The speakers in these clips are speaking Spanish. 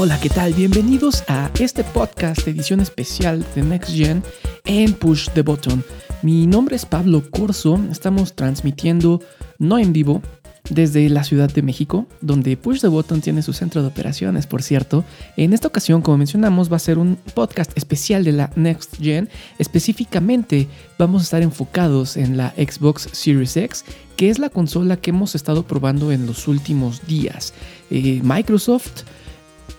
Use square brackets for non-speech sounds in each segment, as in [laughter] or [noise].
Hola, ¿qué tal? Bienvenidos a este podcast edición especial de Next Gen en Push the Button. Mi nombre es Pablo Corso, estamos transmitiendo no en vivo desde la Ciudad de México, donde Push the Button tiene su centro de operaciones, por cierto. En esta ocasión, como mencionamos, va a ser un podcast especial de la Next Gen. Específicamente vamos a estar enfocados en la Xbox Series X, que es la consola que hemos estado probando en los últimos días. Eh, Microsoft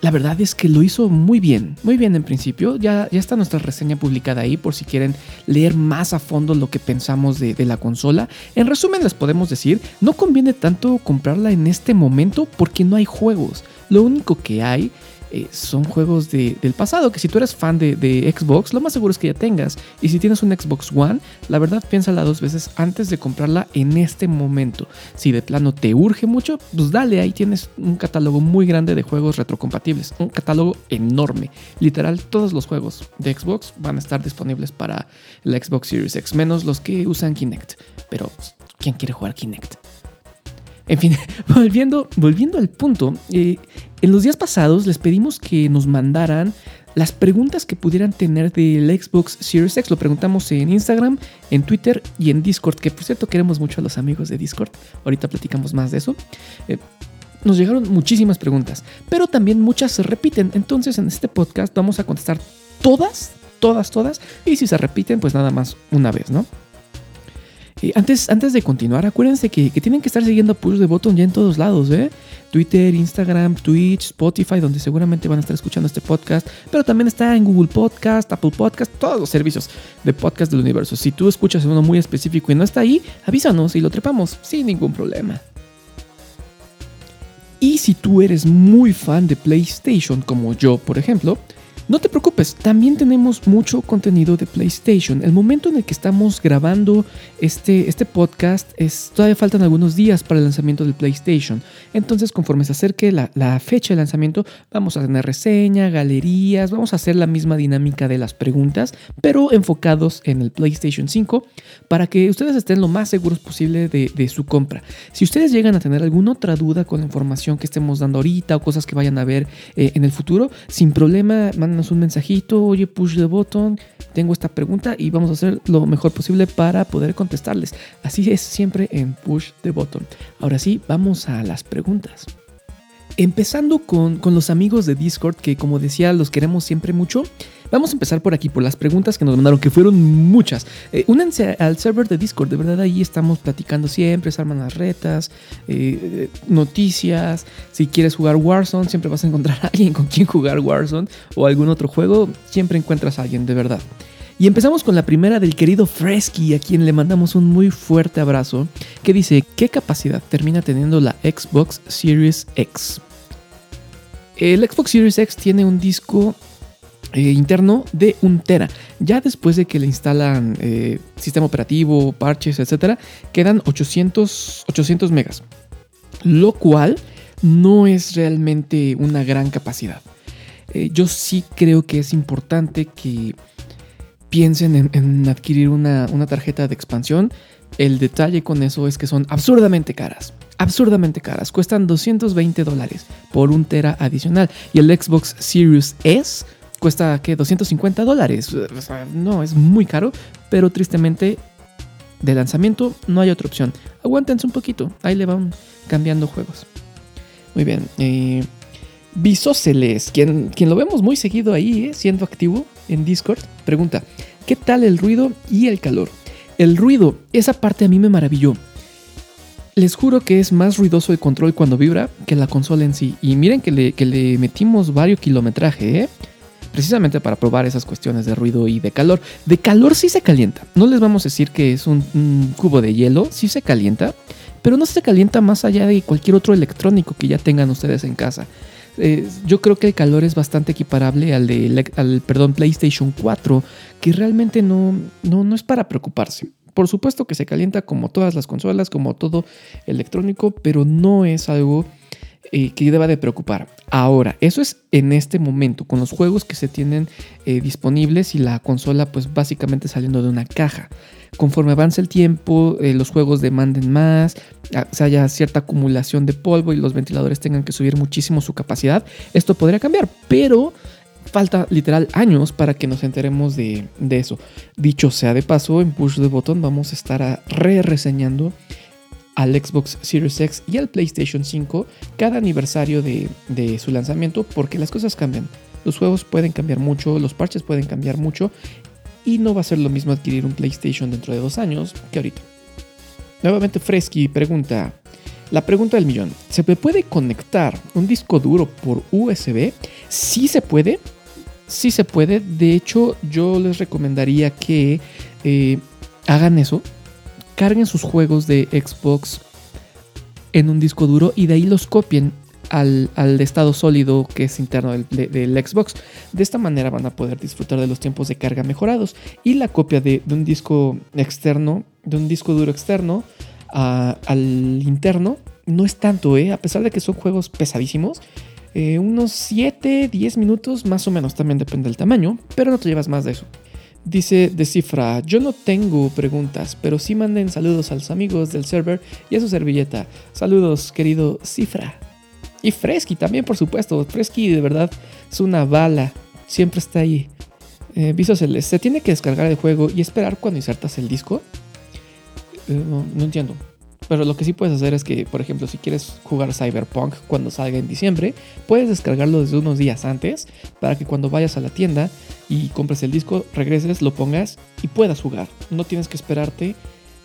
la verdad es que lo hizo muy bien, muy bien en principio. Ya, ya está nuestra reseña publicada ahí por si quieren leer más a fondo lo que pensamos de, de, la consola. En resumen les podemos decir, no conviene tanto comprarla en este momento porque no hay juegos. Lo único que hay eh, son juegos de, del pasado, que si tú eres fan de, de, Xbox, lo más seguro es que ya tengas. Y si tienes un Xbox One, la verdad piénsala dos veces antes de comprarla en este momento. Si de plano te urge mucho, pues dale, ahí tienes un catálogo muy grande de juegos retrocompatibles. Un catálogo enorme. Literal, todos los juegos de Xbox van a estar disponibles para la Xbox Series X, menos los que usan Kinect. Pero, ¿quién quiere jugar Kinect? En fin, [laughs] volviendo, volviendo al punto, eh, en los días pasados les pedimos que nos mandaran las preguntas que pudieran tener del Xbox Series X. Lo preguntamos en Instagram, en Twitter y en Discord, que por cierto queremos mucho a los amigos de Discord. Ahorita platicamos más de eso. Eh, nos llegaron muchísimas preguntas, pero también muchas se repiten. Entonces en este podcast vamos a contestar todas, todas, todas. Y si se repiten, pues nada más una vez, ¿no? Antes, antes de continuar, acuérdense que, que, tienen que estar siguiendo a Push the Button ya en todos lados, ¿eh? Twitter, Instagram, Twitch, Spotify, donde seguramente van a estar escuchando este podcast, pero también está en Google Podcast, Apple Podcast, todos los servicios de podcast del universo. Si tú escuchas uno muy específico y no está ahí, avísanos y lo trepamos sin ningún problema. Y si tú eres muy fan de PlayStation, como yo, por ejemplo, no te preocupes, también tenemos mucho contenido de PlayStation. El momento en el que estamos grabando este, este podcast es todavía faltan algunos días para el lanzamiento del PlayStation. Entonces, conforme se acerque la, la fecha de lanzamiento, vamos a tener reseña, galerías, vamos a hacer la misma dinámica de las preguntas, pero enfocados en el PlayStation 5 para que ustedes estén lo más seguros posible de, de su compra. Si ustedes llegan a tener alguna otra duda con la información que estemos dando ahorita o cosas que vayan a ver eh, en el futuro, sin problema, un mensajito, oye, push the button, tengo esta pregunta y vamos a hacer lo mejor posible para poder contestarles. Así es siempre en push the button. Ahora sí, vamos a las preguntas. Empezando con, con los amigos de Discord, que como decía, los queremos siempre mucho. Vamos a empezar por aquí, por las preguntas que nos mandaron, que fueron muchas. Eh, únanse al server de Discord, de verdad ahí estamos platicando siempre, se arman las retas, eh, noticias. Si quieres jugar Warzone, siempre vas a encontrar a alguien con quien jugar Warzone o algún otro juego, siempre encuentras a alguien, de verdad. Y empezamos con la primera del querido Fresky, a quien le mandamos un muy fuerte abrazo, que dice, ¿qué capacidad termina teniendo la Xbox Series X? El Xbox Series X tiene un disco eh, interno de un tera. Ya después de que le instalan eh, sistema operativo, parches, etcétera, quedan 800, 800 megas. Lo cual no es realmente una gran capacidad. Eh, yo sí creo que es importante que piensen en, en adquirir una, una tarjeta de expansión. El detalle con eso es que son absurdamente caras absurdamente caras. Cuestan 220 dólares por un tera adicional. Y el Xbox Series S cuesta, ¿qué? 250 dólares. No, es muy caro. Pero tristemente, de lanzamiento no hay otra opción. Aguántense un poquito. Ahí le van cambiando juegos. Muy bien. Eh, Bisóceles, quien, quien lo vemos muy seguido ahí, eh, siendo activo en Discord, pregunta, ¿qué tal el ruido y el calor? El ruido, esa parte a mí me maravilló. Les juro que es más ruidoso el control cuando vibra que la consola en sí. Y miren que le, que le metimos varios kilometraje, ¿eh? Precisamente para probar esas cuestiones de ruido y de calor. De calor sí se calienta. No les vamos a decir que es un, cubo de hielo, sí se calienta, pero no se calienta más allá de cualquier otro electrónico que ya tengan ustedes en casa. Eh, yo creo que el calor es bastante equiparable al de al, perdón, PlayStation 4, que realmente no, no, no es para preocuparse. Por supuesto que se calienta como todas las consolas, como todo electrónico, pero no es algo eh, que deba de preocupar. Ahora, eso es en este momento, con los juegos que se tienen eh, disponibles y la consola pues básicamente saliendo de una caja. Conforme avance el tiempo, eh, los juegos demanden más, ah, se haya cierta acumulación de polvo y los ventiladores tengan que subir muchísimo su capacidad, esto podría cambiar, pero falta literal años para que nos enteremos de, eso. Dicho sea de paso, en Push the Button vamos a estar re-reseñando al Xbox Series X y al PlayStation 5 cada aniversario de, de, su lanzamiento porque las cosas cambian. Los juegos pueden cambiar mucho, los parches pueden cambiar mucho y no va a ser lo mismo adquirir un PlayStation dentro de dos años que ahorita. Nuevamente Fresky pregunta, la pregunta del millón, ¿se puede conectar un disco duro por USB? Sí se puede, sí se puede. De hecho, yo les recomendaría que eh, hagan eso. Carguen sus juegos de Xbox en un disco duro y de ahí los copien al, estado sólido que es interno del, Xbox. De esta manera van a poder disfrutar de los tiempos de carga mejorados. Y la copia de, un disco externo, de un disco duro externo, al interno no es tanto, ¿eh? A pesar de que son juegos pesadísimos. Eh, unos 7, 10 minutos más o menos, también depende del tamaño, pero no te llevas más de eso. Dice de cifra, yo no tengo preguntas, pero sí manden saludos a los amigos del server y a su servilleta. Saludos, querido Cifra. Y Fresky también, por supuesto. Fresky de verdad es una bala. Siempre está ahí. Eh, Celeste. ¿Se tiene que descargar el juego y esperar cuando insertas el disco? Eh, no, entiendo. Pero lo que sí puedes hacer es que, por ejemplo, si quieres jugar Cyberpunk cuando salga en diciembre, puedes descargarlo desde unos días antes para que cuando vayas a la tienda y compres el disco, regreses, lo pongas y puedas jugar. No tienes que esperarte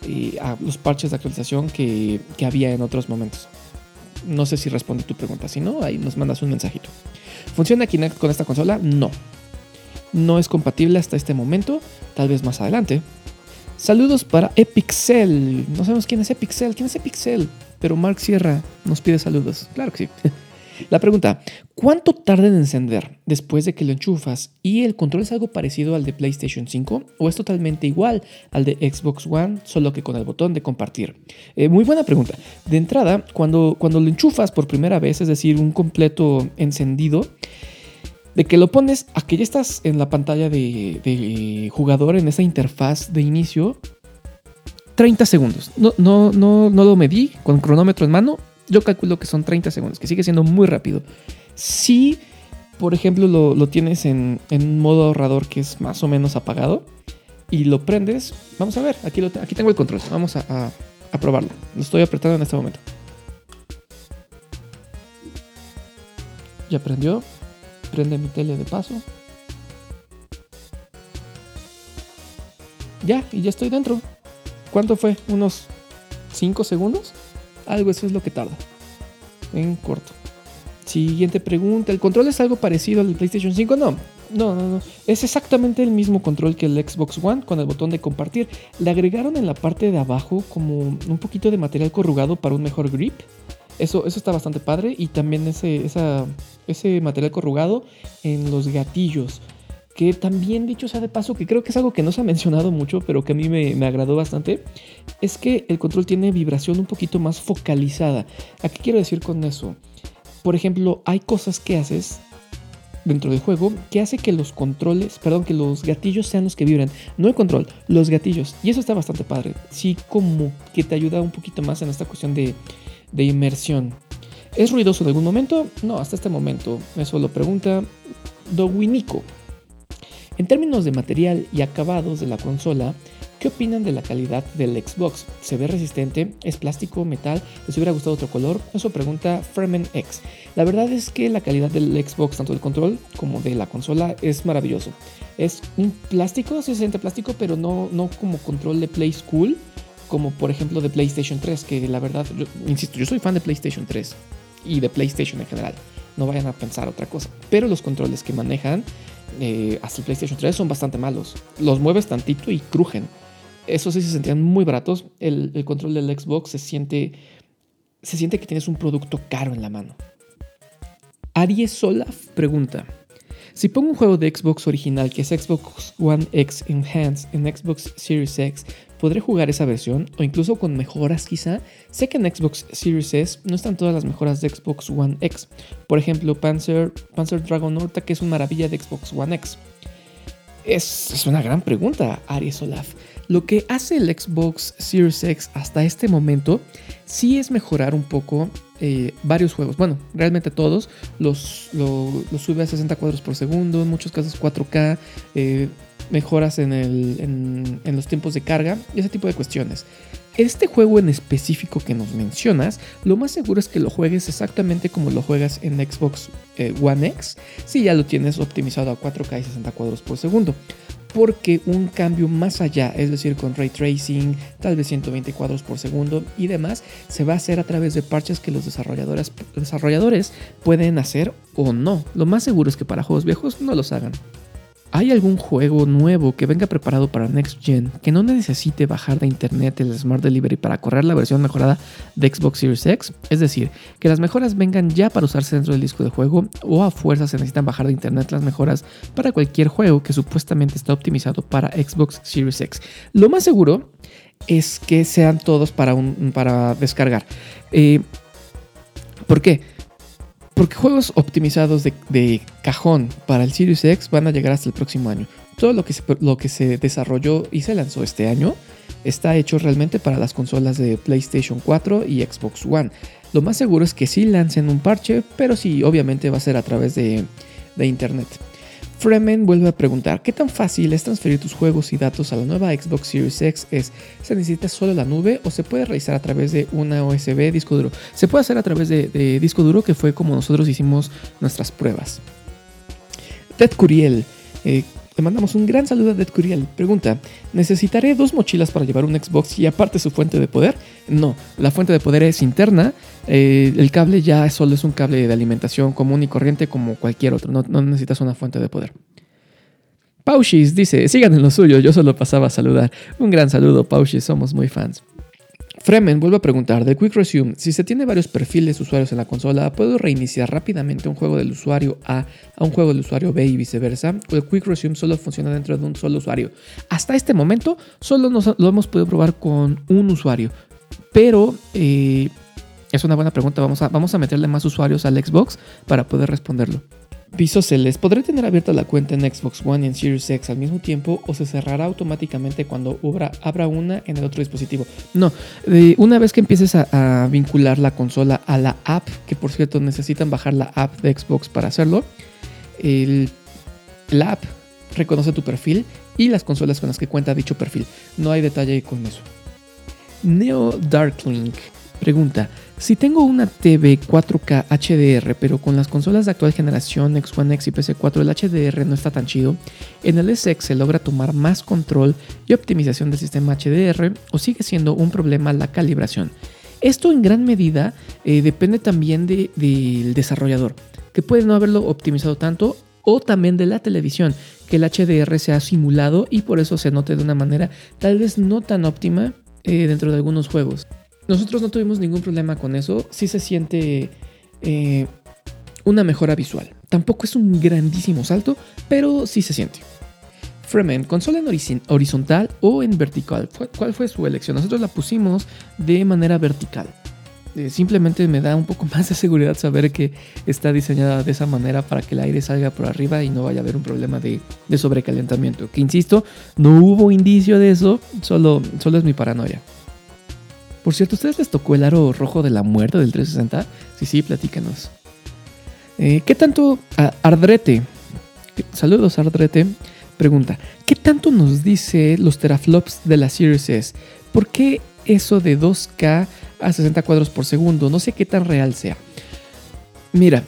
eh, a los parches de actualización que, que había en otros momentos. No sé si responde tu pregunta. Si no, ahí nos mandas un mensajito. ¿Funciona Kinect con esta consola? No. No es compatible hasta este momento. Tal vez más adelante. Saludos para Epixel. No sabemos quién es Epixel. ¿Quién es Epixel? Pero Mark Sierra nos pide saludos. Claro que sí. [laughs] La pregunta, ¿cuánto tarda en encender después de que lo enchufas? ¿Y el control es algo parecido al de PlayStation 5 o es totalmente igual al de Xbox One, solo que con el botón de compartir? Eh, muy buena pregunta. De entrada, cuando, cuando lo enchufas por primera vez, es decir, un completo encendido, de que lo pones a que ya estás en la pantalla de, jugador, en esa interfaz de inicio, 30 segundos. No, no, no, no lo medí con cronómetro en mano, yo calculo que son 30 segundos, que sigue siendo muy rápido. Si, por ejemplo, lo, tienes en, en, modo ahorrador que es más o menos apagado y lo prendes, vamos a ver, aquí, lo, aquí tengo el control, vamos a, a probarlo. Lo estoy apretando en este momento. Ya prendió. Prende mi tele de paso. Ya, y ya estoy dentro. ¿Cuánto fue? ¿Unos 5 segundos? Algo eso es lo que tarda. En corto. Siguiente pregunta. ¿El control es algo parecido al PlayStation 5? No. No, no, no. Es exactamente el mismo control que el Xbox One con el botón de compartir. Le agregaron en la parte de abajo como un poquito de material corrugado para un mejor grip. Eso, eso está bastante padre. Y también ese, ese material corrugado en los gatillos que también dicho sea de paso, que creo que es algo que no se ha mencionado mucho, pero que a mí me, agradó bastante, es que el control tiene vibración un poquito más focalizada. ¿A qué quiero decir con eso? Por ejemplo, hay cosas que haces dentro del juego que hace que los controles, perdón, que los gatillos sean los que vibran. No el control, los gatillos. Y eso está bastante padre. Sí, como que te ayuda un poquito más en esta cuestión de, de inmersión. ¿Es ruidoso en algún momento? No, hasta este momento. Eso lo pregunta Dowinico. En términos de material y acabados de la consola, ¿qué opinan de la calidad del Xbox? ¿Se ve resistente? ¿Es plástico? ¿Metal? ¿Les hubiera gustado otro color? Eso pregunta Fremen X. La verdad es que la calidad del Xbox, tanto del control como de la consola, es maravilloso. Es un plástico, se siente plástico, pero no, no como control de Play School, como por ejemplo de PlayStation 3, que la verdad, insisto, yo soy fan de PlayStation 3 y de PlayStation en general. No vayan a pensar otra cosa. Pero los controles que manejan eh, hasta el PlayStation 3 son bastante malos. Los mueves tantito y crujen. Eso sí se sentían muy baratos. El, control del Xbox se siente, se siente que tienes un producto caro en la mano. Aries Solaf pregunta. Si pongo un juego de Xbox original que es Xbox One X Enhanced en Xbox Series X, podré jugar esa versión o incluso con mejoras quizá. Sé que en Xbox Series S no están todas las mejoras de Xbox One X. Por ejemplo, Panzer, Panzer Dragon Horta, que es una maravilla de Xbox One X. Es, es una gran pregunta, Aries Olaf. Lo que hace el Xbox Series X hasta este momento sí es mejorar un poco eh, varios juegos. Bueno, realmente todos. Los, sube a 60 cuadros por segundo, en muchos casos 4K, eh, mejoras en, los tiempos de carga y ese tipo de cuestiones. Este juego en específico que nos mencionas, lo más seguro es que lo juegues exactamente como lo juegas en Xbox eh, One X, si ya lo tienes optimizado a 4K y 60 cuadros por segundo porque un cambio más allá, es decir, con ray tracing, tal vez 120 cuadros por segundo y demás, se va a hacer a través de parches que los desarrolladores, desarrolladores pueden hacer o no. Lo más seguro es que para juegos viejos no los hagan. ¿Hay algún juego nuevo que venga preparado para Next Gen que no necesite bajar de internet el Smart Delivery para correr la versión mejorada de Xbox Series X? Es decir, que las mejoras vengan ya para usarse dentro del disco de juego o a fuerza se necesitan bajar de internet las mejoras para cualquier juego que supuestamente está optimizado para Xbox Series X. Lo más seguro es que sean todos para, un, para descargar. Eh, ¿Por qué? Porque juegos optimizados de, cajón para el Series X van a llegar hasta el próximo año. Todo lo que, se, desarrolló y se lanzó este año está hecho realmente para las consolas de PlayStation 4 y Xbox One. Lo más seguro es que sí lancen un parche, pero sí, obviamente va a ser a través de, de internet. Fremen vuelve a preguntar, ¿qué tan fácil es transferir tus juegos y datos a la nueva Xbox Series X? ¿Es, ¿Se necesita solo la nube o se puede realizar a través de una USB disco duro? Se puede hacer a través de, disco duro, que fue como nosotros hicimos nuestras pruebas. Ted Curiel, eh, le mandamos un gran saludo a Dead Curiel. Pregunta, ¿necesitaré dos mochilas para llevar un Xbox y aparte su fuente de poder? No, la fuente de poder es interna. Eh, el cable ya solo es un cable de alimentación común y corriente como cualquier otro. No, no necesitas una fuente de poder. Paushis dice, sigan en lo suyo, yo solo pasaba a saludar. Un gran saludo, Paushis, somos muy fans. Fremen vuelve a preguntar del Quick Resume, si se tiene varios perfiles de usuarios en la consola, ¿puedo reiniciar rápidamente un juego del usuario A a un juego del usuario B y viceversa? ¿O el Quick Resume solo funciona dentro de un solo usuario? Hasta este momento solo lo hemos podido probar con un usuario, pero eh, es una buena pregunta, vamos a, vamos a meterle más usuarios al Xbox para poder responderlo. Visoceles, ¿podré tener abierta la cuenta en Xbox One y en Series X al mismo tiempo o se cerrará automáticamente cuando abra, una en el otro dispositivo? No, una vez que empieces a, vincular la consola a la app, que por cierto necesitan bajar la app de Xbox para hacerlo, el, la app reconoce tu perfil y las consolas con las que cuenta dicho perfil. No hay detalle con eso. Neo Darklink pregunta, si tengo una TV 4K HDR, pero con las consolas de actual generación X One X y PC4 el HDR no está tan chido, en el SX se logra tomar más control y optimización del sistema HDR o sigue siendo un problema la calibración. Esto en gran medida eh, depende también del desarrollador, que puede no haberlo optimizado tanto o también de la televisión, que el HDR se ha simulado y por eso se note de una manera tal vez no tan óptima eh, dentro de algunos juegos. Nosotros no tuvimos ningún problema con eso. Sí se siente eh, una mejora visual. Tampoco es un grandísimo salto, pero sí se siente. Fremen, consola en horizontal o en vertical. ¿Cuál fue su elección? Nosotros la pusimos de manera vertical. Eh, simplemente me da un poco [laughs] más de seguridad saber que está diseñada de esa manera para que el aire salga por arriba y no vaya a haber un problema de, sobrecalentamiento. Que insisto, no hubo indicio de eso, solo, solo es mi paranoia. Por cierto, ¿ustedes les tocó el aro rojo de la muerte del 360? Sí, sí, platícanos. Eh, ¿Qué tanto Ardrete? Saludos Ardrete. Pregunta, ¿qué tanto nos dice los teraflops de la Series S? ¿Por qué eso de 2K a 60 cuadros por segundo? No sé qué tan real sea. Mira,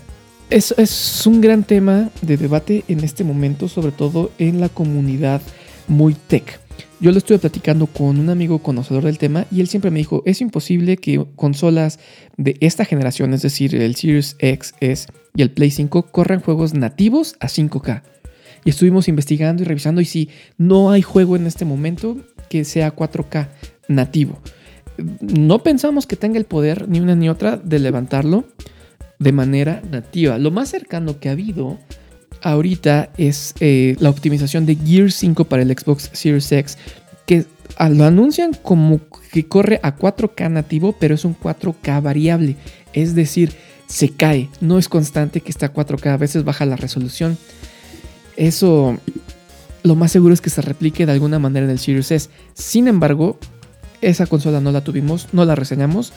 es, es un gran tema de debate en este momento, sobre todo en la comunidad muy tech. Yo lo estuve platicando con un amigo conocedor del tema y él siempre me dijo, es imposible que consolas de esta generación, es decir, el Series X, y el Play 5, corran juegos nativos a 5K. Y estuvimos investigando y revisando y sí, no hay juego en este momento que sea 4K nativo. No pensamos que tenga el poder ni una ni otra de levantarlo de manera nativa. Lo más cercano que ha habido ahorita es eh, la optimización de Gear 5 para el Xbox Series X, que ah, lo anuncian como que corre a 4K nativo, pero es un 4K variable. Es decir, se cae, no es constante que está a 4K, a veces baja la resolución. Eso lo más seguro es que se replique de alguna manera en el Series S. Sin embargo, esa consola no la tuvimos, no la reseñamos.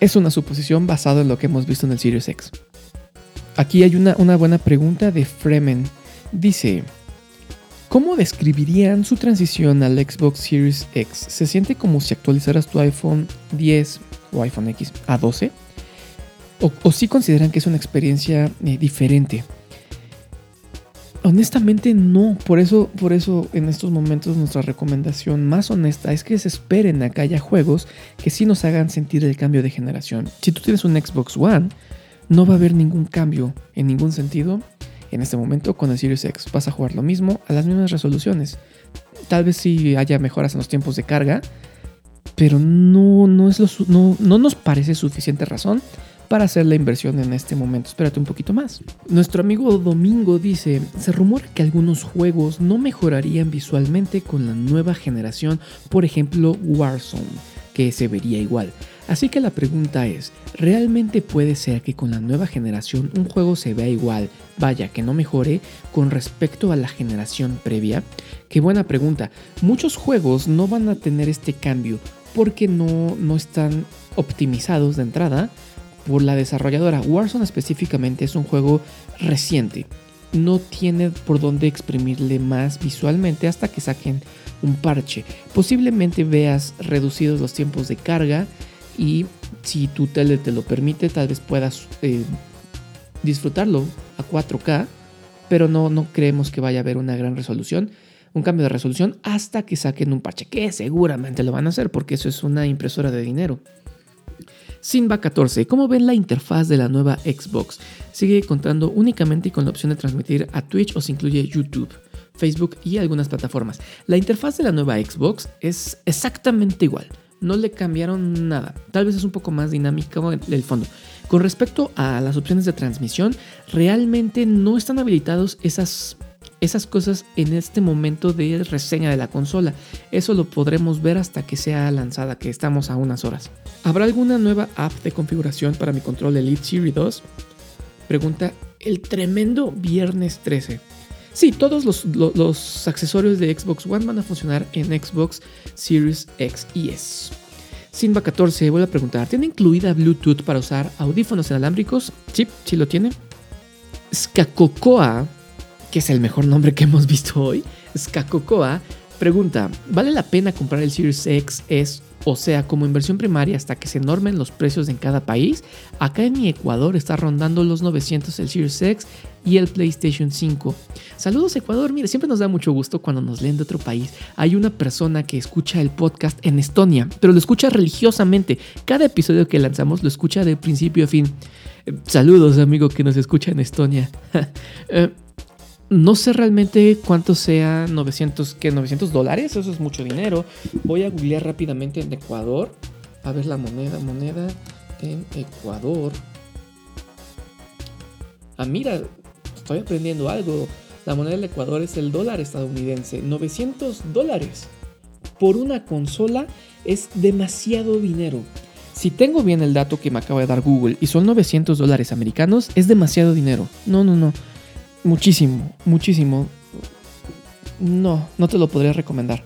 Es una suposición basada en lo que hemos visto en el Series X. Aquí hay una, una buena pregunta de Fremen. Dice, ¿cómo describirían su transición al Xbox Series X? ¿Se siente como si actualizaras tu iPhone 10 o iPhone X a 12? ¿O, si consideran que es una experiencia eh, diferente? Honestamente no, por eso, por eso en estos momentos nuestra recomendación más honesta es que se esperen a que haya juegos que sí nos hagan sentir el cambio de generación. Si tú tienes un Xbox One, no va a haber ningún cambio en ningún sentido en este momento con el Series X. Vas a jugar lo mismo a las mismas resoluciones. Tal vez sí haya mejoras en los tiempos de carga, pero no, no, es lo, no, no nos parece suficiente razón para hacer la inversión en este momento. Espérate un poquito más. Nuestro amigo Domingo dice, se rumora que algunos juegos no mejorarían visualmente con la nueva generación, por ejemplo Warzone, que se vería igual. Así que la pregunta es, ¿realmente puede ser que con la nueva generación un juego se vea igual, vaya, que no mejore con respecto a la generación previa? Qué buena pregunta. Muchos juegos no van a tener este cambio porque no, no están optimizados de entrada por la desarrolladora. Warzone específicamente es un juego reciente. No tiene por dónde exprimirle más visualmente hasta que saquen un parche. Posiblemente veas reducidos los tiempos de carga y si tu tele te lo permite, tal vez puedas eh, disfrutarlo a 4K, pero no, no creemos que vaya a haber una gran resolución, un cambio de resolución hasta que saquen un parche, que seguramente lo van a hacer porque eso es una impresora de dinero. Simba 14, ¿cómo ven la interfaz de la nueva Xbox? Sigue contando únicamente con la opción de transmitir a Twitch o se incluye YouTube, Facebook y algunas plataformas. La interfaz de la nueva Xbox es exactamente igual. No le cambiaron nada. Tal vez es un poco más dinámica el fondo. Con respecto a las opciones de transmisión, realmente no están habilitados esas esas cosas en este momento de reseña de la consola. Eso lo podremos ver hasta que sea lanzada, que estamos a unas horas. ¿Habrá alguna nueva app de configuración para mi control Elite Series 2? Pregunta el tremendo viernes 13. Sí, todos los, accesorios de Xbox One van a funcionar en Xbox Series X y S. Simba 14 vuelve a preguntar, ¿tiene incluida Bluetooth para usar audífonos inalámbricos? Sí, sí lo tiene. Skakokoa que es el mejor nombre que hemos visto hoy, Skakokoa, pregunta, ¿vale la pena comprar el Series X S, o sea, como inversión primaria hasta que se normen los precios en cada país? Acá en mi Ecuador está rondando los 900 el Series X y el PlayStation 5. Saludos Ecuador, mire, siempre nos da mucho gusto cuando nos leen de otro país. Hay una persona que escucha el podcast en Estonia, pero lo escucha religiosamente. Cada episodio que lanzamos lo escucha de principio a fin. Eh, saludos amigo que nos escucha en Estonia. [laughs] No sé realmente cuánto sea 900, ¿qué? 900 dólares, eso es mucho dinero. Voy a googlear rápidamente en Ecuador. A ver la moneda, moneda en Ecuador. Ah, mira, estoy aprendiendo algo. La moneda del Ecuador es el dólar estadounidense. 900 dólares por una consola es demasiado dinero. Si tengo bien el dato que me acaba de dar Google y son 900 dólares americanos, es demasiado dinero. No, no, no. Muchísimo, muchísimo. No, no te lo podría recomendar.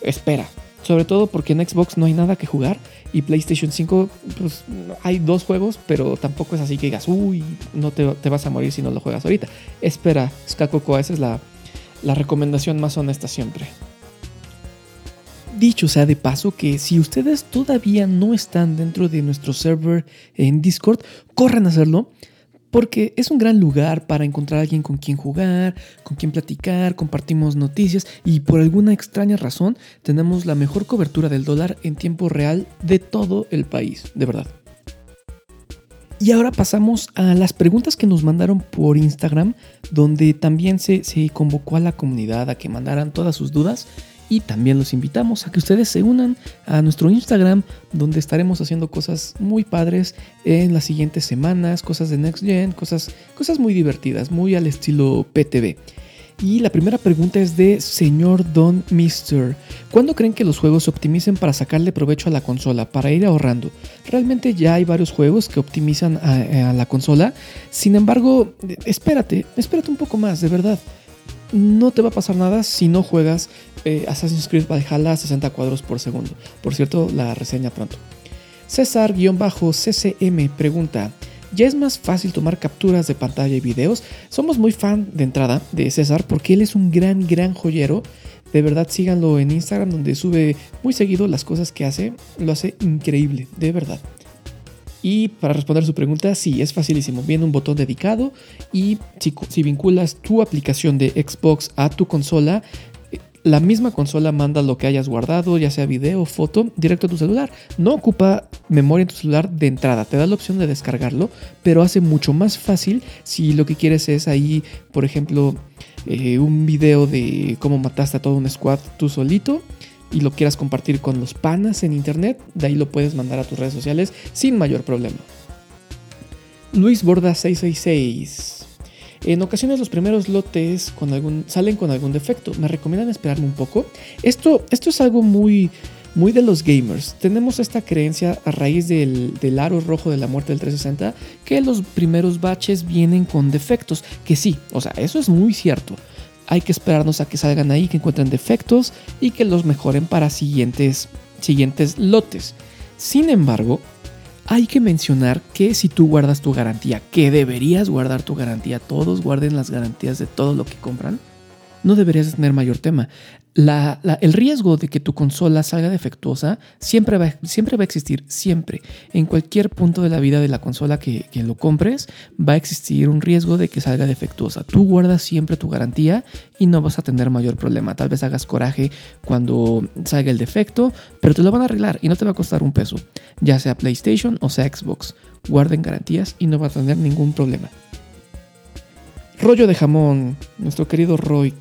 Espera. Sobre todo porque en Xbox no hay nada que jugar y PlayStation 5 pues hay dos juegos, pero tampoco es así que digas, uy, no te, vas a morir si no lo juegas ahorita. Espera, Skakokoa, esa es la, la recomendación más honesta siempre. Dicho sea de paso que si ustedes todavía no están dentro de nuestro server en Discord, corran a hacerlo porque es un gran lugar para encontrar a alguien con quien jugar, con quien platicar, compartimos noticias y por alguna extraña razón tenemos la mejor cobertura del dólar en tiempo real de todo el país, de verdad. Y ahora pasamos a las preguntas que nos mandaron por Instagram, donde también se, se convocó a la comunidad a que mandaran todas sus dudas y también los invitamos a que ustedes se unan a nuestro Instagram, donde estaremos haciendo cosas muy padres en las siguientes semanas, cosas de Next Gen, cosas, cosas muy divertidas, muy al estilo PTV. Y la primera pregunta es de señor Don Mister. ¿Cuándo creen que los juegos se optimicen para sacarle provecho a la consola, para ir ahorrando? Realmente ya hay varios juegos que optimizan a, la consola. Sin embargo, espérate, espérate un poco más, de verdad. No te va a pasar nada si no juegas eh, Assassin's Creed Valhalla a 60 cuadros por segundo. Por cierto, la reseña pronto. César-CCM pregunta. Ya es más fácil tomar capturas de pantalla y videos. Somos muy fan de entrada de César porque él es un gran, gran joyero. De verdad, síganlo en Instagram donde sube muy seguido las cosas que hace. Lo hace increíble, de verdad. Y para responder su pregunta, sí, es facilísimo. Viene un botón dedicado y si, si, vinculas tu aplicación de Xbox a tu consola, la misma consola manda lo que hayas guardado, ya sea video, foto, directo a tu celular. No ocupa memoria en tu celular de entrada, te da la opción de descargarlo, pero hace mucho más fácil si lo que quieres es ahí, por ejemplo, eh, un video de cómo mataste a todo un squad tú solito y lo quieras compartir con los panas en internet, de ahí lo puedes mandar a tus redes sociales sin mayor problema. Luis Borda 666 en ocasiones los primeros lotes con algún, salen con algún defecto. Me recomiendan esperarme un poco. Esto, esto es algo muy, muy de los gamers. Tenemos esta creencia a raíz del, del, aro rojo de la muerte del 360 que los primeros batches vienen con defectos. Que sí, o sea, eso es muy cierto. Hay que esperarnos a que salgan ahí, que encuentren defectos y que los mejoren para siguientes, siguientes lotes. Sin embargo, hay que mencionar que si tú guardas tu garantía, que deberías guardar tu garantía, todos guarden las garantías de todo lo que compran, no deberías tener mayor tema el riesgo de que tu consola salga defectuosa siempre va, a existir, siempre. En cualquier punto de la vida de la consola que, lo compres, va a existir un riesgo de que salga defectuosa. Tú guardas siempre tu garantía y no vas a tener mayor problema. Tal vez hagas coraje cuando salga el defecto, pero te lo van a arreglar y no te va a costar un peso, ya sea PlayStation o sea Xbox. Guarden garantías y no va a tener ningún problema. Rollo de jamón, nuestro querido Roy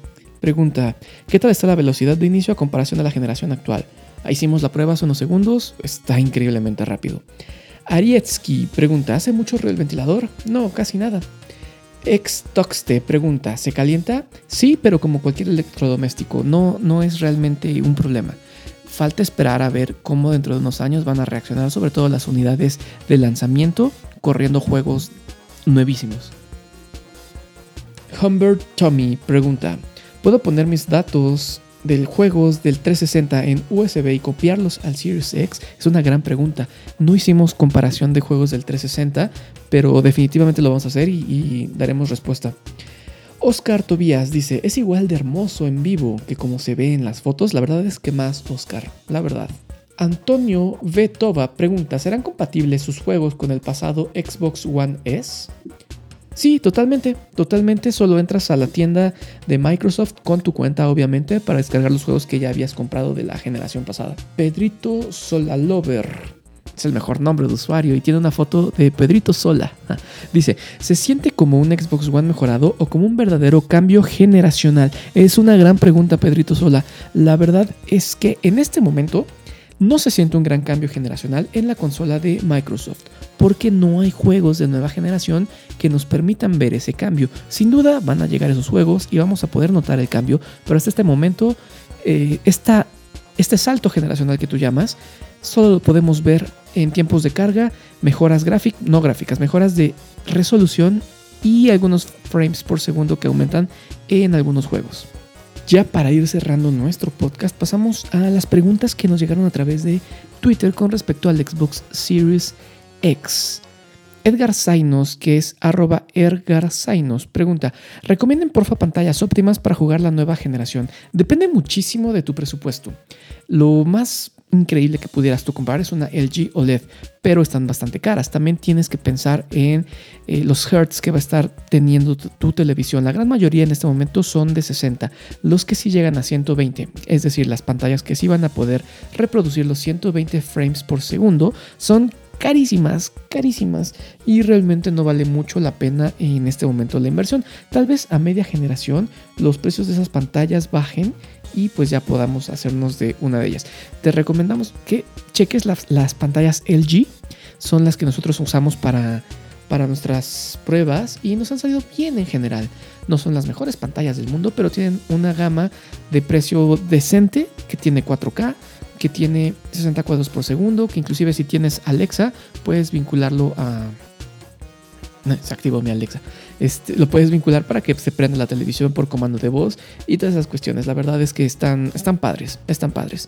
Pregunta, ¿qué tal está la velocidad de inicio a comparación de la generación actual? hicimos la prueba hace unos segundos, está increíblemente rápido. Arietsky pregunta, ¿hace mucho ruido el ventilador? No, casi nada. Extoxte pregunta, ¿se calienta? Sí, pero como cualquier electrodoméstico, no, no es realmente un problema. Falta esperar a ver cómo dentro de unos años van a reaccionar, sobre todo las unidades de lanzamiento, corriendo juegos nuevísimos. Humbert Tommy pregunta, ¿Puedo poner mis datos del juegos del 360 en USB y copiarlos al Series X? Es una gran pregunta. No hicimos comparación de juegos del 360, pero definitivamente lo vamos a hacer y, daremos respuesta. Oscar Tobías dice, es igual de hermoso en vivo que como se ve en las fotos. La verdad es que más Oscar, la verdad. Antonio V. Toba pregunta, ¿serán compatibles sus juegos con el pasado Xbox One S? Sí, totalmente, totalmente. Solo entras a la tienda de Microsoft con tu cuenta, obviamente, para descargar los juegos que ya habías comprado de la generación pasada. Pedrito Solalover. Es el mejor nombre de usuario y tiene una foto de Pedrito Sola. Dice, ¿se siente como un Xbox One mejorado o como un verdadero cambio generacional? Es una gran pregunta, Pedrito Sola. La verdad es que en este momento no se siente un gran cambio generacional en la consola de Microsoft, porque no hay juegos de nueva generación que nos permitan ver ese cambio. Sin duda van a llegar esos juegos y vamos a poder notar el cambio, pero hasta este momento, eh, este salto generacional que tú llamas, solo lo podemos ver en tiempos de carga, mejoras gráficas, no gráficas, mejoras de resolución y algunos frames por segundo que aumentan en algunos juegos. Ya para ir cerrando nuestro podcast, pasamos a las preguntas que nos llegaron a través de Twitter con respecto al Xbox Series X. Edgar Zainos, que es arroba Edgar Zainos, pregunta, ¿recomienden porfa pantallas óptimas para jugar la nueva generación? Depende muchísimo de tu presupuesto. Lo más increíble que pudieras tú comprar es una LG OLED, pero están bastante caras. También tienes que pensar en eh, los hertz que va a estar teniendo tu, televisión. La gran mayoría en este momento son de 60, los que sí llegan a 120, es decir, las pantallas que sí van a poder reproducir los 120 frames por segundo son carísimas, carísimas y realmente no vale mucho la pena en este momento la inversión. Tal vez a media generación los precios de esas pantallas bajen y pues ya podamos hacernos de una de ellas. Te recomendamos que cheques las, pantallas LG, son las que nosotros usamos para, para nuestras pruebas y nos han salido bien en general. No son las mejores pantallas del mundo, pero tienen una gama de precio decente que tiene 4K, que tiene 60 cuadros por segundo, que inclusive si tienes Alexa puedes vincularlo a... No, se activó mi Alexa. Este, lo puedes vincular para que se prenda la televisión por comando de voz y todas esas cuestiones. La verdad es que están, están padres, están padres.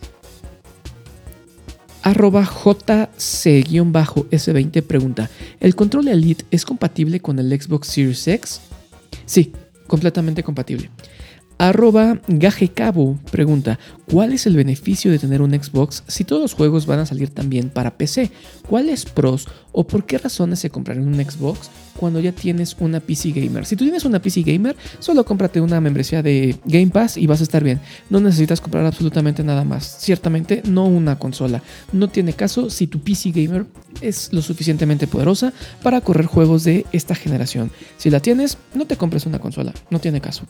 Arroba JC-S20 pregunta, ¿el control Elite es compatible con el Xbox Series X? Sí, completamente compatible. Arroba Gajecabo pregunta, ¿cuál es el beneficio de tener un Xbox si todos los juegos van a salir también para PC? ¿Cuáles pros o por qué razones se compraron un Xbox cuando ya tienes una PC gamer? Si tú tienes una PC gamer, solo cómprate una membresía de Game Pass y vas a estar bien. No necesitas comprar absolutamente nada más. Ciertamente no una consola. No tiene caso si tu PC gamer es lo suficientemente poderosa para correr juegos de esta generación. Si la tienes, no te compres una consola. No tiene caso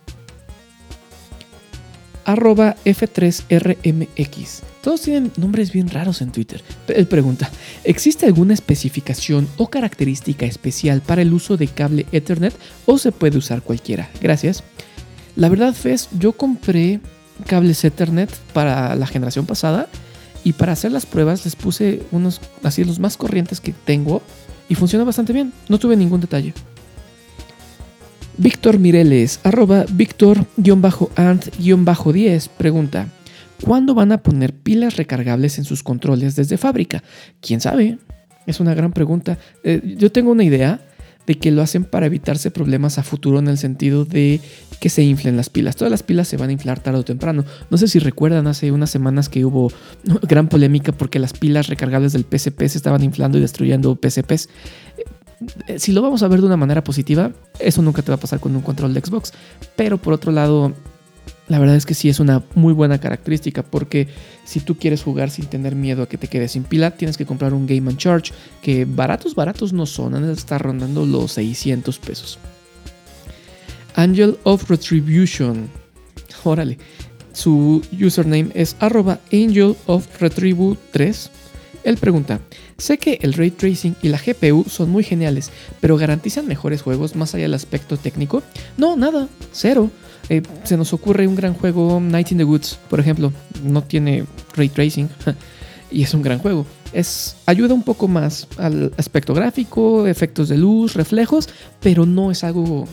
arroba F3RMX. Todos tienen nombres bien raros en Twitter. Él pregunta, ¿existe alguna especificación o característica especial para el uso de cable Ethernet o se puede usar cualquiera? Gracias. La verdad, Fes, yo compré cables Ethernet para la generación pasada y para hacer las pruebas les puse unos así los más corrientes que tengo y funciona bastante bien. No tuve ningún detalle. Víctor Mireles, arroba Víctor-ant-10, pregunta, ¿cuándo van a poner pilas recargables en sus controles desde fábrica? ¿Quién sabe? Es una gran pregunta. Eh, yo tengo una idea de que lo hacen para evitarse problemas a futuro en el sentido de que se inflen las pilas. Todas las pilas se van a inflar tarde o temprano. No sé si recuerdan hace unas semanas que hubo gran polémica porque las pilas recargables del PSP se estaban inflando y destruyendo PSPs. Eh, si lo vamos a ver de una manera positiva, eso nunca te va a pasar con un control de Xbox. Pero por otro lado, la verdad es que sí es una muy buena característica porque si tú quieres jugar sin tener miedo a que te quedes sin pila, tienes que comprar un Game Charge que baratos, baratos no son, han estar rondando los 600 pesos. Angel of Retribution. [laughs] Órale. Su username es arroba angel of retribu 3. Él pregunta, Sé que el ray tracing y la GPU son muy geniales, pero ¿garantizan mejores juegos más allá del aspecto técnico? No, nada, cero. Eh, se nos ocurre un gran juego, Night in the Woods, por ejemplo, no tiene ray tracing [laughs] y es un gran juego. Es, ayuda un poco más al aspecto gráfico, efectos de luz, reflejos, pero no es algo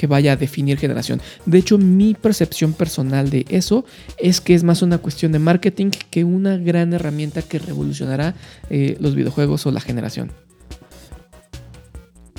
que vaya a definir generación. De hecho, mi percepción personal de eso es que es más una cuestión de marketing que una gran herramienta que revolucionará eh, los videojuegos o la generación.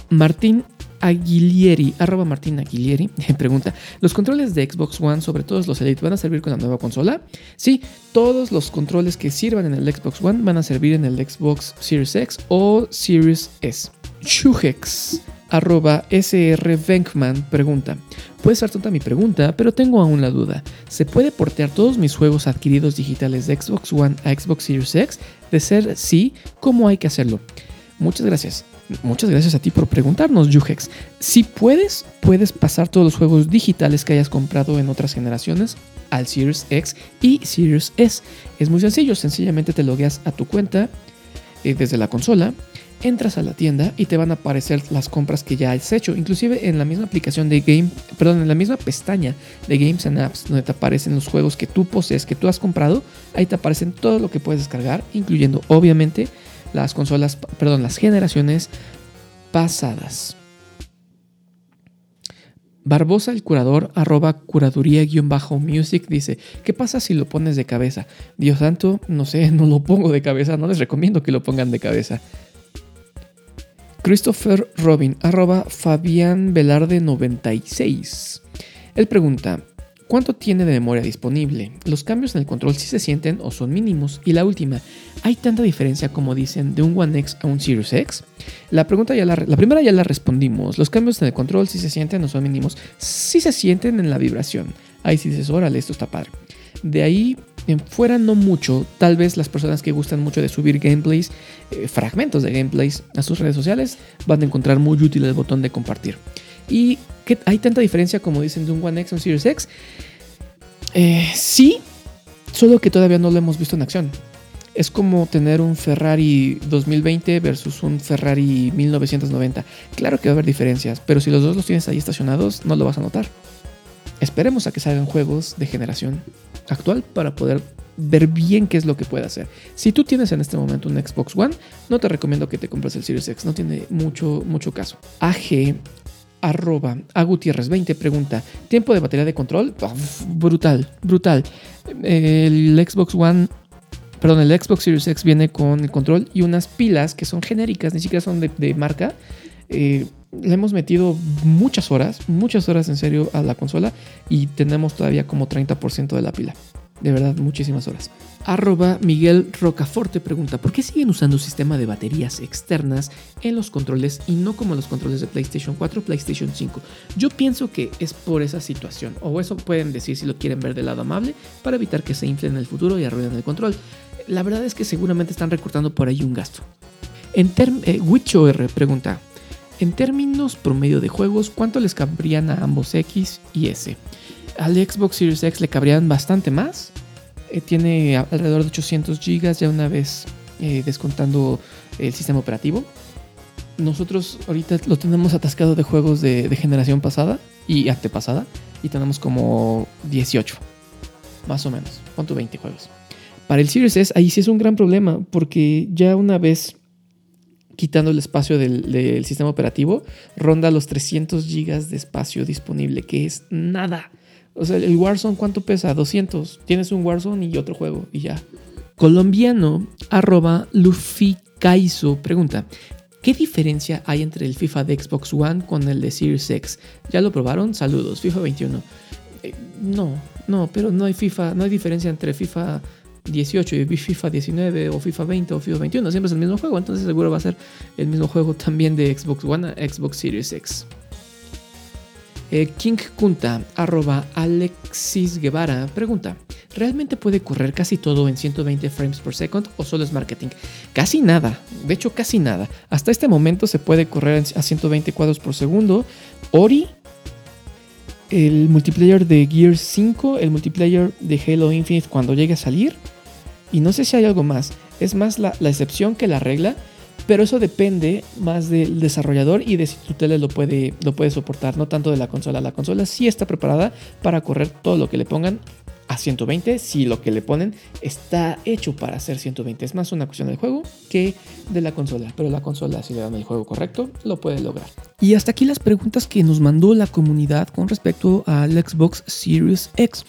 Martín Aguilieri, arroba Martín Aguilieri, [laughs] pregunta, ¿los controles de Xbox One, sobre todo los Elite, van a servir con la nueva consola? Sí, todos los controles que sirvan en el Xbox One van a servir en el Xbox Series X o Series S. Chujex arroba SR Venkman pregunta, puede ser tonta mi pregunta, pero tengo aún la duda. ¿Se puede portear todos mis juegos adquiridos digitales de Xbox One a Xbox Series X? De ser sí, ¿cómo hay que hacerlo? Muchas gracias. Muchas gracias a ti por preguntarnos, Juhex. Si puedes, puedes pasar todos los juegos digitales que hayas comprado en otras generaciones al Series X y Series S. Es muy sencillo, sencillamente te logueas a tu cuenta eh, desde la consola entras a la tienda y te van a aparecer las compras que ya has hecho. Inclusive en la misma aplicación de Game, perdón, en la misma pestaña de Games and Apps, donde te aparecen los juegos que tú posees, que tú has comprado, ahí te aparecen todo lo que puedes descargar, incluyendo obviamente las consolas, perdón, las generaciones pasadas. Barbosa el curador, arroba curaduría-music, dice, ¿qué pasa si lo pones de cabeza? Dios santo, no sé, [laughs] no lo pongo de cabeza, no les recomiendo que lo pongan de cabeza. Christopher Robin, arroba Fabián Velarde 96. Él pregunta, ¿cuánto tiene de memoria disponible? Los cambios en el control sí se sienten o son mínimos. Y la última, ¿hay tanta diferencia como dicen de un One X a un Series X? La, pregunta ya la, la primera ya la respondimos. Los cambios en el control sí se sienten o son mínimos. Sí se sienten en la vibración. Ahí sí dices, órale, esto está padre. De ahí fuera no mucho, tal vez las personas que gustan mucho de subir gameplays, eh, fragmentos de gameplays a sus redes sociales, van a encontrar muy útil el botón de compartir. ¿Y que hay tanta diferencia como dicen de un One X a un Series X? Eh, sí, solo que todavía no lo hemos visto en acción. Es como tener un Ferrari 2020 versus un Ferrari 1990. Claro que va a haber diferencias, pero si los dos los tienes ahí estacionados, no lo vas a notar. Esperemos a que salgan juegos de generación actual para poder ver bien qué es lo que puede hacer. Si tú tienes en este momento un Xbox One, no te recomiendo que te compres el Series X, no tiene mucho, mucho caso. AG arroba Gutiérrez 20 pregunta, ¿tiempo de batería de control? brutal, brutal. El Xbox One, perdón, el Xbox Series X viene con el control y unas pilas que son genéricas, ni siquiera son de, marca. Eh, le hemos metido muchas horas, muchas horas en serio a la consola y tenemos todavía como 30% de la pila. De verdad, muchísimas horas. Arroba Miguel Rocaforte pregunta, ¿por qué siguen usando sistema de baterías externas en los controles y no como los controles de PlayStation 4 o PlayStation 5? Yo pienso que es por esa situación, o eso pueden decir si lo quieren ver del lado amable, para evitar que se inflen en el futuro y arruinen el control. La verdad es que seguramente están recortando por ahí un gasto. En eh, WitchOR pregunta, en términos promedio de juegos, ¿cuánto les cabrían a ambos X y S? Al Xbox Series X le cabrían bastante más. Eh, tiene alrededor de 800 GB ya una vez eh, descontando el sistema operativo. Nosotros ahorita lo tenemos atascado de juegos de, generación pasada y antepasada. Y tenemos como 18, más o menos. ¿Cuánto? 20 juegos. Para el Series S, ahí sí es un gran problema, porque ya una vez quitando el espacio del, sistema operativo, ronda los 300 GB de espacio disponible, que es nada. O sea, el Warzone, ¿cuánto pesa? 200. Tienes un Warzone y otro juego y ya. Colombiano, arroba Luffy Kaizo, pregunta. ¿Qué diferencia hay entre el FIFA de Xbox One con el de Series X? ¿Ya lo probaron? Saludos, FIFA 21. Eh, no, no, pero no hay FIFA, no hay diferencia entre FIFA 18 y FIFA 19 o FIFA 20 o FIFA 21. Siempre es el mismo juego, entonces seguro va a ser el mismo juego también de Xbox One Xbox Series X. Eh, King Kunta, Alexis Guevara, pregunta, ¿realmente puede correr casi todo en 120 frames per second o solo es marketing? Casi nada, de hecho casi nada. Hasta este momento se puede correr a 120 cuadros por segundo. Ori, el multiplayer de Gears 5, el multiplayer de Halo Infinite cuando llegue a salir. Y no sé si hay algo más. Es más la, excepción que la regla pero eso depende más del desarrollador y de si tu tele lo puede, lo puede soportar, no tanto de la consola. La consola sí está preparada para correr todo lo que le pongan a 120 si lo que le ponen está hecho para hacer 120. Es más una cuestión del juego que de la consola. Pero la consola, si le dan el juego correcto, lo puede lograr. Y hasta aquí las preguntas que nos mandó la comunidad con respecto al Xbox Series X.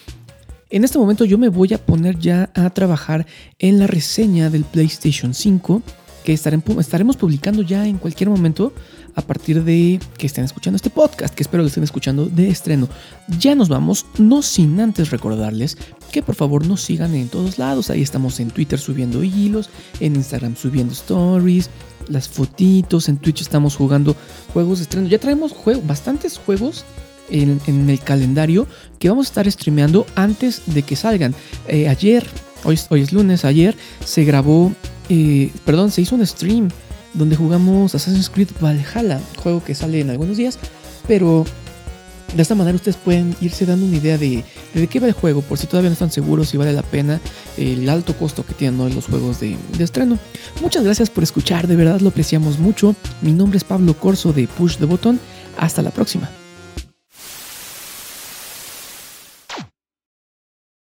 En este momento yo me voy a poner ya a trabajar en la reseña del PlayStation 5 que estaremos publicando ya en cualquier momento a partir de que estén escuchando este podcast, que espero que estén escuchando de estreno. Ya nos vamos, no sin antes recordarles que por favor nos sigan en todos lados. Ahí estamos en Twitter subiendo hilos, en Instagram subiendo stories, las fotitos, en Twitch estamos jugando juegos de estreno. Ya traemos bastantes juegos en, el calendario que vamos a estar streameando antes de que salgan. Eh, ayer, hoy, hoy es lunes, ayer se grabó eh, perdón, se hizo un stream donde jugamos Assassin's Creed Valhalla, juego que sale en algunos días, pero de esta manera ustedes pueden irse dando una idea de, de, qué va el juego, por si todavía no están seguros si vale la pena el alto costo que tienen los juegos de, de, estreno. Muchas gracias por escuchar, de verdad lo apreciamos mucho. Mi nombre es Pablo Corso de Push the Button. Hasta la próxima.